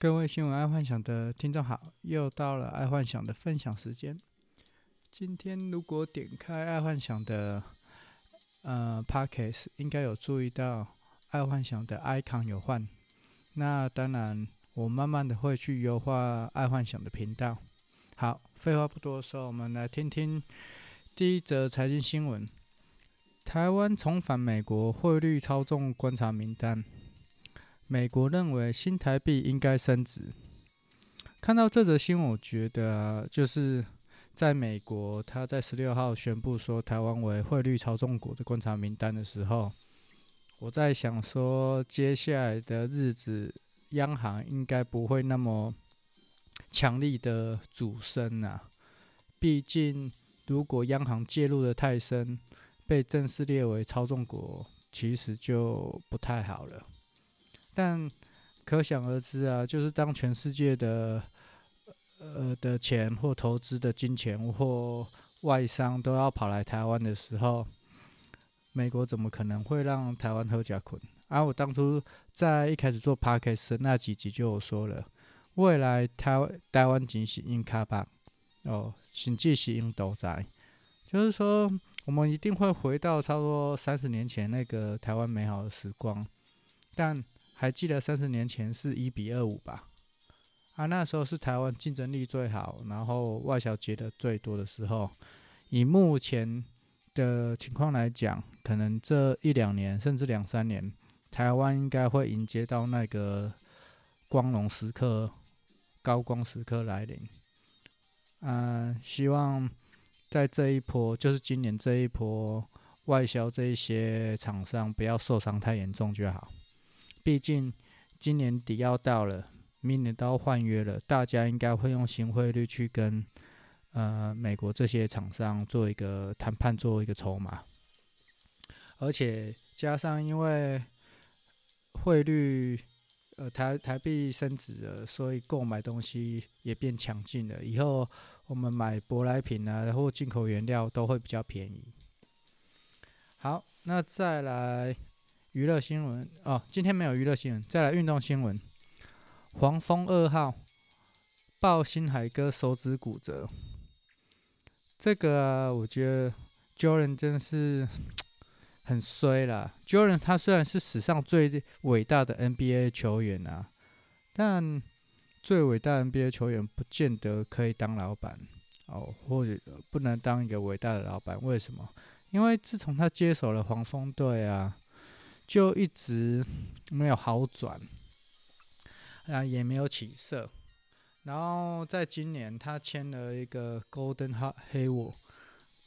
各位新闻爱幻想的听众好，又到了爱幻想的分享时间。今天如果点开爱幻想的呃 Podcast，应该有注意到爱幻想的 icon 有换。那当然，我慢慢的会去优化爱幻想的频道。好，废话不多说，我们来听听第一则财经新闻：台湾重返美国汇率操纵观察名单。美国认为新台币应该升值。看到这则新闻，我觉得，就是在美国，他在十六号宣布说台湾为汇率操纵国的观察名单的时候，我在想说，接下来的日子，央行应该不会那么强力的主升啊。毕竟，如果央行介入的太深，被正式列为操纵国，其实就不太好了。但可想而知啊，就是当全世界的呃的钱或投资的金钱或外商都要跑来台湾的时候，美国怎么可能会让台湾好吃亏？而我当初在一开始做 Podcast 那几集就有说了，未来台台湾仅是印卡吧，哦，甚至是印度仔，就是说我们一定会回到差不多三十年前那个台湾美好的时光，但。还记得三十年前是一比二五吧？啊，那时候是台湾竞争力最好，然后外销结的最多的时候。以目前的情况来讲，可能这一两年甚至两三年，台湾应该会迎接到那个光荣时刻、高光时刻来临。嗯、希望在这一波，就是今年这一波外销这一些厂商不要受伤太严重就好。毕竟今年底要到了，明年都要换约了，大家应该会用新汇率去跟呃美国这些厂商做一个谈判，做一个筹码。而且加上因为汇率呃台台币升值了，所以购买东西也变强劲了。以后我们买舶来品啊或进口原料都会比较便宜。好，那再来。娱乐新闻哦，今天没有娱乐新闻。再来运动新闻，黄蜂二号爆星海哥手指骨折。这个，我觉得 Jordan 真是 很衰啦。Jordan 他虽然是史上最伟大的 NBA 球员啊，但最伟大的 NBA 球员不见得可以当老板哦，或者不能当一个伟大的老板。为什么？因为自从他接手了黄蜂队啊。就一直没有好转，啊，也没有起色。然后在今年，他签了一个 Golden Hayward，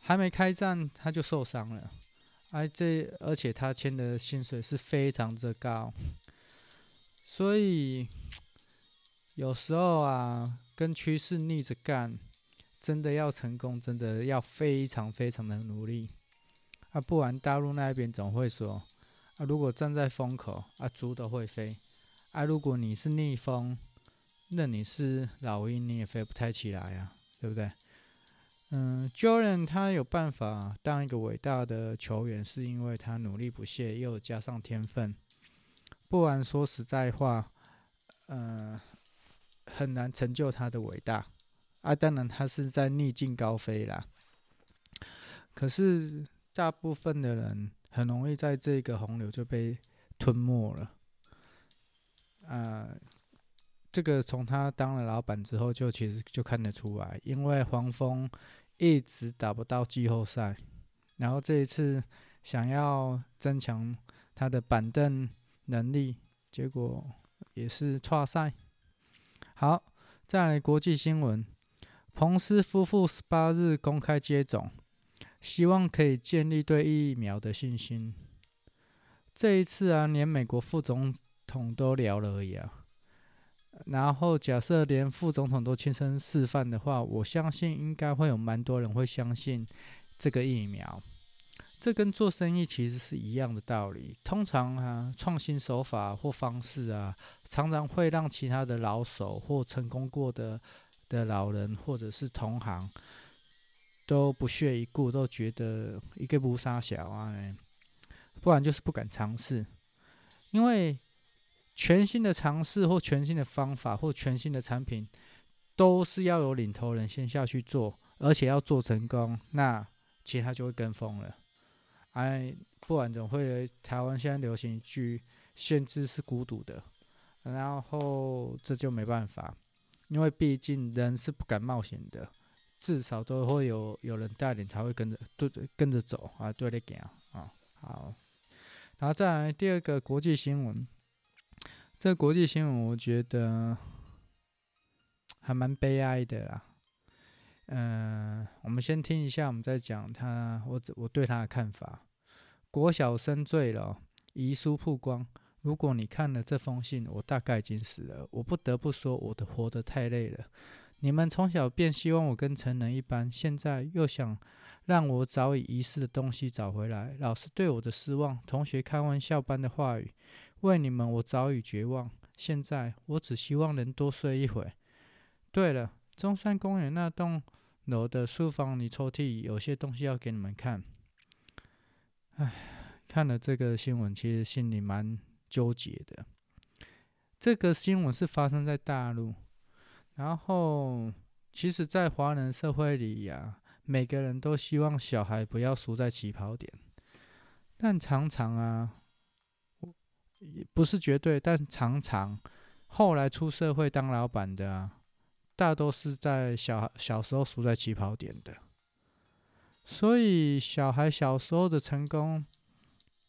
还没开战他就受伤了。而这而且他签的薪水是非常之高，所以有时候啊，跟趋势逆着干，真的要成功，真的要非常非常的努力。啊，不然大陆那边总会说。啊，如果站在风口，啊，猪都会飞。啊，如果你是逆风，那你是老鹰，你也飞不太起来呀，对不对？嗯，Jordan 他有办法当一个伟大的球员，是因为他努力不懈，又加上天分。不然说实在话，嗯，很难成就他的伟大。啊，当然他是在逆境高飞啦。可是大部分的人。很容易在这个洪流就被吞没了。啊，这个从他当了老板之后，就其实就看得出来，因为黄蜂一直打不到季后赛，然后这一次想要增强他的板凳能力，结果也是挫赛。好，再来国际新闻，彭斯夫妇十八日公开接种。希望可以建立对疫苗的信心。这一次啊，连美国副总统都聊了而已啊。然后假设连副总统都亲身示范的话，我相信应该会有蛮多人会相信这个疫苗。这跟做生意其实是一样的道理。通常啊，创新手法或方式啊，常常会让其他的老手或成功过的的老人或者是同行。都不屑一顾，都觉得一个不杀小啊，不然就是不敢尝试。因为全新的尝试或全新的方法或全新的产品，都是要有领头人先下去做，而且要做成功，那其他就会跟风了。哎，不然怎么会台湾现在流行一句“先知是孤独的”，然后这就没办法，因为毕竟人是不敢冒险的，至少都会有有人带领才会跟着对跟着走啊，对的，讲啊，好。然后再来第二个国际新闻，这国际新闻我觉得还蛮悲哀的啦。嗯、我们先听一下，我们再讲他，我我对他的看法。国小生醉了，遗书曝光。如果你看了这封信，我大概已经死了。我不得不说，我的活得太累了。你们从小便希望我跟成人一般，现在又想。让我早已遗失的东西找回来。老师对我的失望，同学开玩笑般的话语，为你们我早已绝望。现在我只希望能多睡一会。对了，中山公园那栋楼的书房里抽屉有些东西要给你们看。唉，看了这个新闻，其实心里蛮纠结的。这个新闻是发生在大陆，然后其实，在华人社会里呀。每个人都希望小孩不要输在起跑点，但常常啊，也不是绝对，但常常后来出社会当老板的啊，大多是在小小时候输在起跑点的。所以小孩小时候的成功，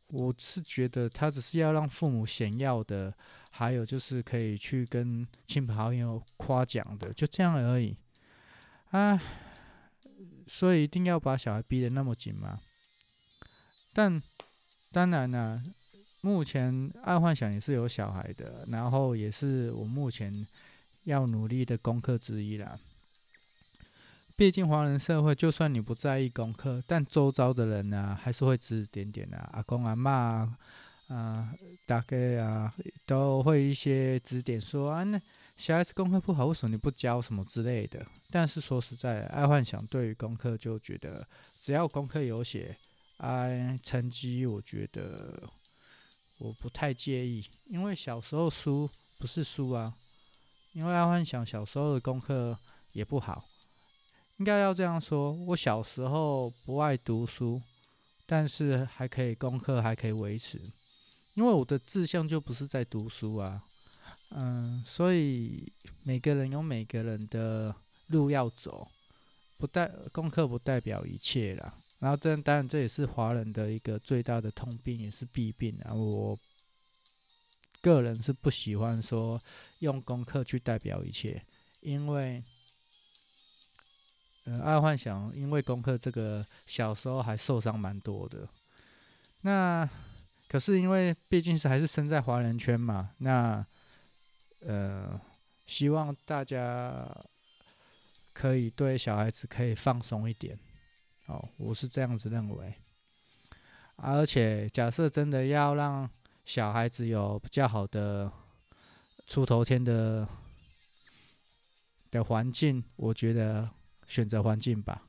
我是觉得他只是要让父母显耀的，还有就是可以去跟亲朋好友夸奖的，就这样而已。啊。所以一定要把小孩逼得那么紧吗？但当然了、目前爱幻想也是有小孩的，然后也是我目前要努力的功课之一啦。毕竟华人社会，就算你不在意功课，但周遭的人呢、还是会指指点点的、阿公阿嬷啊，啊，大概啊，都会一些指点说啊那。小孩子功课不好，为什么你不教什么之类的？但是说实在，爱幻想对于功课就觉得，只要功课有写，哎，成绩我觉得我不太介意，因为小时候输不是输啊。因为爱幻想小时候的功课也不好，应该要这样说，我小时候不爱读书，但是还可以功课还可以维持，因为我的志向就不是在读书啊。嗯，所以每个人有每个人的路要走，不代功课不代表一切啦。然后这当然这也是华人的一个最大的通病，也是弊病啊。我个人是不喜欢说用功课去代表一切，因为，呃，爱幻想因为功课这个小时候还受伤蛮多的。那可是因为毕竟是还是生在华人圈嘛，那。呃，希望大家可以对小孩子可以放松一点，哦，我是这样子认为。而且，假设真的要让小孩子有比较好的出头天的的环境，我觉得选择环境吧，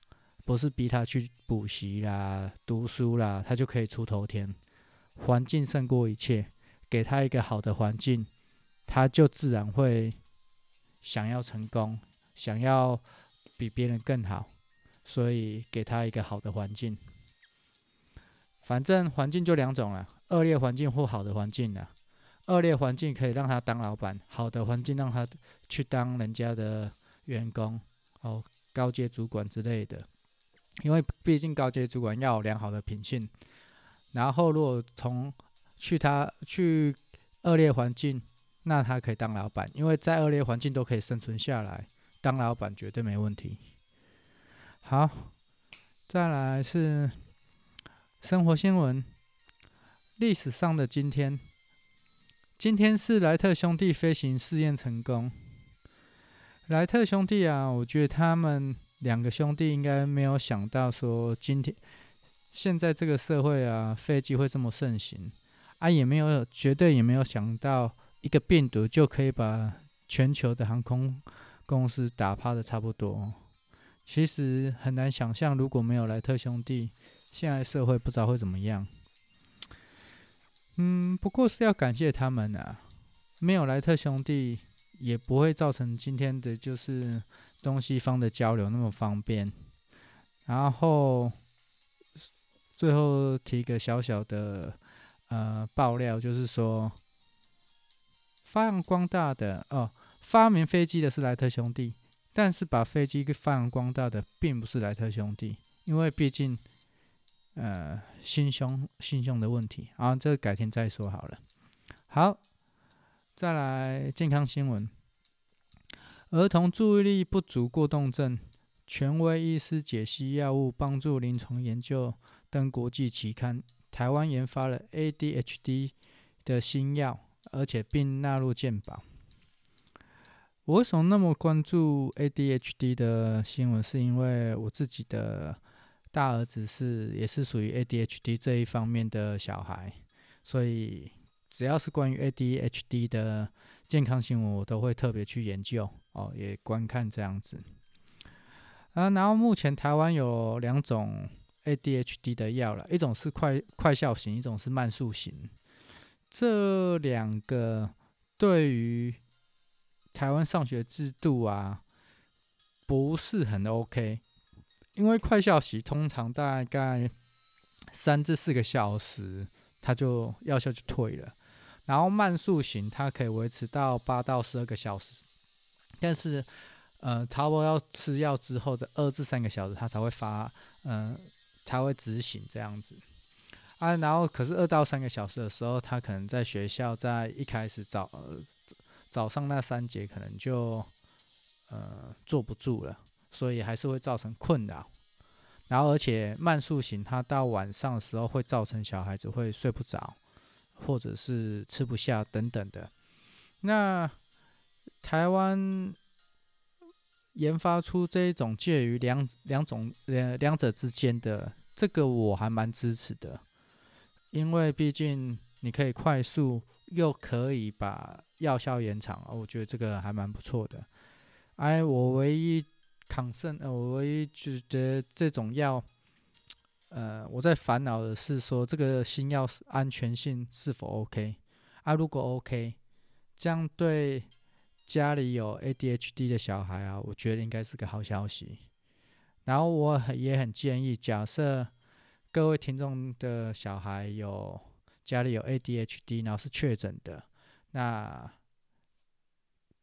不是逼他去补习啦、读书啦，他就可以出头天。环境胜过一切，给他一个好的环境。他就自然会想要成功，想要比别人更好，所以给他一个好的环境。反正环境就两种了，恶劣环境或好的环境了。恶劣环境可以让他当老板，好的环境让他去当人家的员工，哦，高阶主管之类的。因为毕竟高阶主管要有良好的品性。然后如果从去他去恶劣环境。那他可以当老板，因为在恶劣环境都可以生存下来，当老板绝对没问题。好，再来是生活新闻。历史上的今天，今天是莱特兄弟飞行试验成功。莱特兄弟啊，我觉得他们两个兄弟应该没有想到说今天现在这个社会啊，飞机会这么盛行啊，也没有绝对也没有想到。一个病毒就可以把全球的航空公司打趴的差不多，其实很难想象，如果没有莱特兄弟，现在社会不知道会怎么样。嗯，不过是要感谢他们啊，没有莱特兄弟，也不会造成今天的就是东西方的交流那么方便。然后最后提个小小的呃爆料，就是说发扬光大的哦，发明飞机的是莱特兄弟，但是把飞机给发扬光大的并不是莱特兄弟，因为毕竟呃心胸心胸的问题。啊，这个改天再说好了。好。再来健康新闻：儿童注意力不足过动症，权威医师解析药物帮助临床研究登国际期刊。台湾研发了 ADHD 的新药，而且并纳入健保。我为什么那么关注 ADHD 的新闻？是因为我自己的大儿子是也是属于 ADHD 这一方面的小孩，所以。只要是关于 ADHD 的健康新闻，我都会特别去研究哦，也观看这样子。啊，然后目前台湾有两种 ADHD 的药了，一种是快快效型，一种是慢速型。这两个对于台湾上学制度啊，不是很 OK，因为快效型通常大概三至四个小时，它就药效就退了。然后慢速型它可以维持到八到十二个小时，但是，呃，差不多要吃药之后的二至三个小时，它才会发，嗯、呃，才会执行这样子。啊，然后可是二到三个小时的时候，他可能在学校在一开始早、呃、早上那三节可能就，呃，坐不住了，所以还是会造成困扰。然后而且慢速型它到晚上的时候会造成小孩子会睡不着。或者是吃不下等等的，那台湾研发出这一种介于两两种两两者之间的，这个我还蛮支持的，因为毕竟你可以快速又可以把药效延长，我觉得这个还蛮不错的。哎，我唯一抗生呃，我唯一觉得这种药。呃，我在烦恼的是说，这个新药安全性是否 OK？啊，如果 OK，这样对家里有 ADHD 的小孩啊，我觉得应该是个好消息。然后我也很建议，假设各位听众的小孩有家里有 ADHD，然后是确诊的，那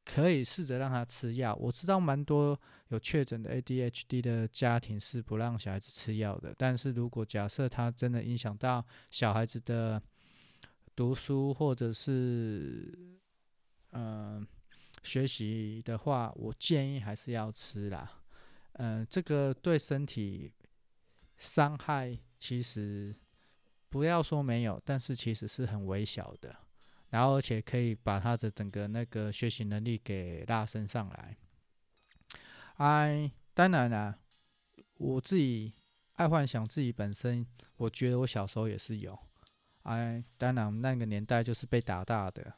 可以试着让他吃药。我知道蛮多。有确诊的 ADHD 的家庭是不让小孩子吃药的，但是如果假设他真的影响到小孩子的读书或者是嗯、呃、学习的话，我建议还是要吃啦。嗯、这个对身体伤害其实不要说没有，但是其实是很微小的，然后而且可以把他的整个那个学习能力给拉升上来。哎，当然啦，我自己爱幻想自己本身，我觉得我小时候也是有。哎，当然那个年代就是被打大的，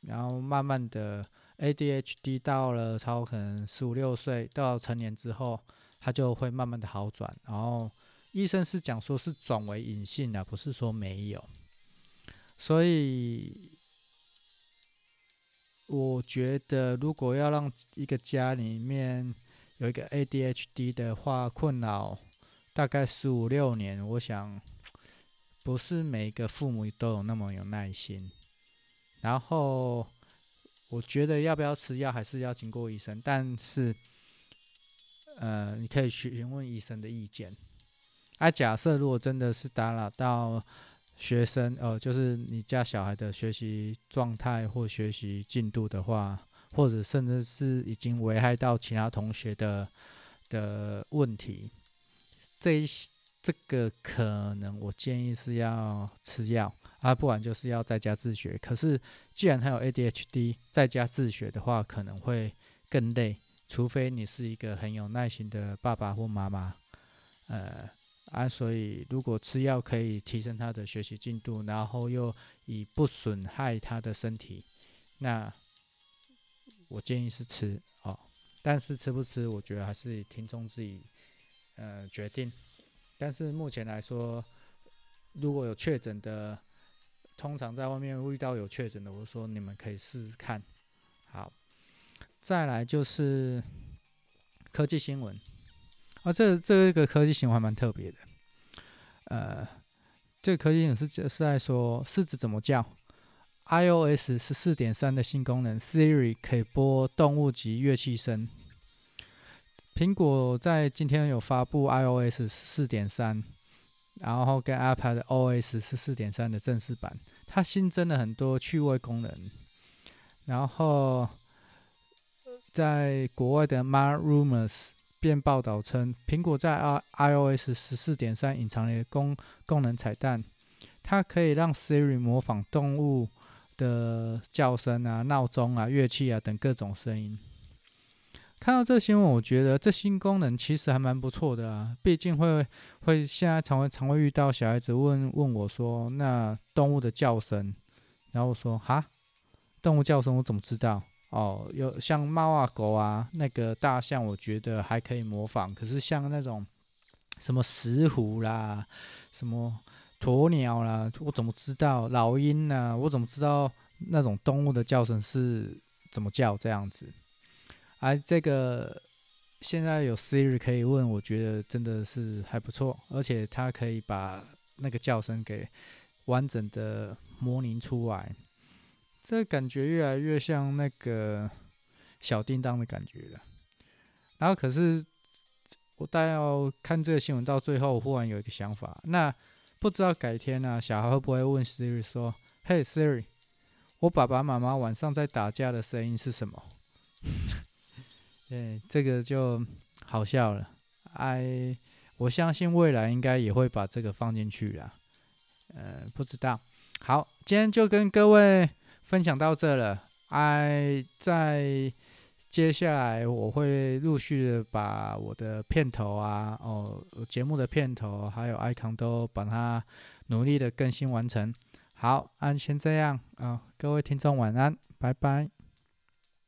然后慢慢的 ADHD 到了超可能十五六岁到成年之后，他就会慢慢的好转。然后医生是讲说是转为隐性的，不是说没有。所以。我觉得，如果要让一个家里面有一个 ADHD 的话，困扰大概十五六年，我想不是每个父母都有那么有耐心。然后，我觉得要不要吃药还是要经过医生，但是，呃，你可以询问医生的意见。啊，假设如果真的是打扰到。学生，呃，就是你家小孩的学习状态或学习进度的话，或者甚至是已经危害到其他同学的的问题，这一这个可能我建议是要吃药啊，不然就是要在家自学。可是既然他有 ADHD，在家自学的话可能会更累，除非你是一个很有耐心的爸爸或妈妈，呃。啊，所以如果吃药可以提升他的学习进度，然后又以不损害他的身体，那我建议是吃哦。但是吃不吃，我觉得还是听众自己呃决定。但是目前来说，如果有确诊的通常在外面遇到有确诊的，我说你们可以试试看。好，再来就是科技新闻。啊，这这个科技新闻还蛮特别的。呃，这个科技新闻是是在说狮子怎么叫。iOS 十四点三的新功能，Siri 可以播动物及乐器声。苹果在今天有发布 iOS 十四点三。然后跟 iPad OS 十四点三的正式版，它新增了很多趣味功能。然后，在国外的 MacRumors 便报道称，苹果在 iOS 十四点三隐藏了功功能彩蛋，它可以让 Siri 模仿动物的叫声啊、闹钟啊、乐器啊等各种声音。看到这新闻，我觉得这新功能其实还蛮不错的啊。毕竟会会现在常会常会遇到小孩子问问我说：“那动物的叫声？”然后我说：“哈，动物叫声我怎么知道？哦，有像猫啊、狗啊，那个大象，我觉得还可以模仿。可是像那种什么石虎啦、什么鸵鸟啦，我怎么知道？老鹰呢？我怎么知道那种动物的叫声是怎么叫这样子？”而、这个现在有 Siri 可以问，我觉得真的是还不错，而且它可以把那个叫声给完整的模拟出来，这感觉越来越像那个小叮当的感觉了。然后可是我大概要看这个新闻到最后，我忽然有一个想法，那不知道改天呢、啊，小孩会不会问 Siri 说：“嘿，Siri，我爸爸妈妈晚上在打架的声音是什么？”对，这个就好笑了。哎，我相信未来应该也会把这个放进去啦。呃，不知道。好，今天就跟各位分享到这了。哎，在接下来我会陆续的把我的片头啊，哦，节目的片头还有 icon 都把它努力的更新完成。好，先这样啊，各位听众晚安，拜拜。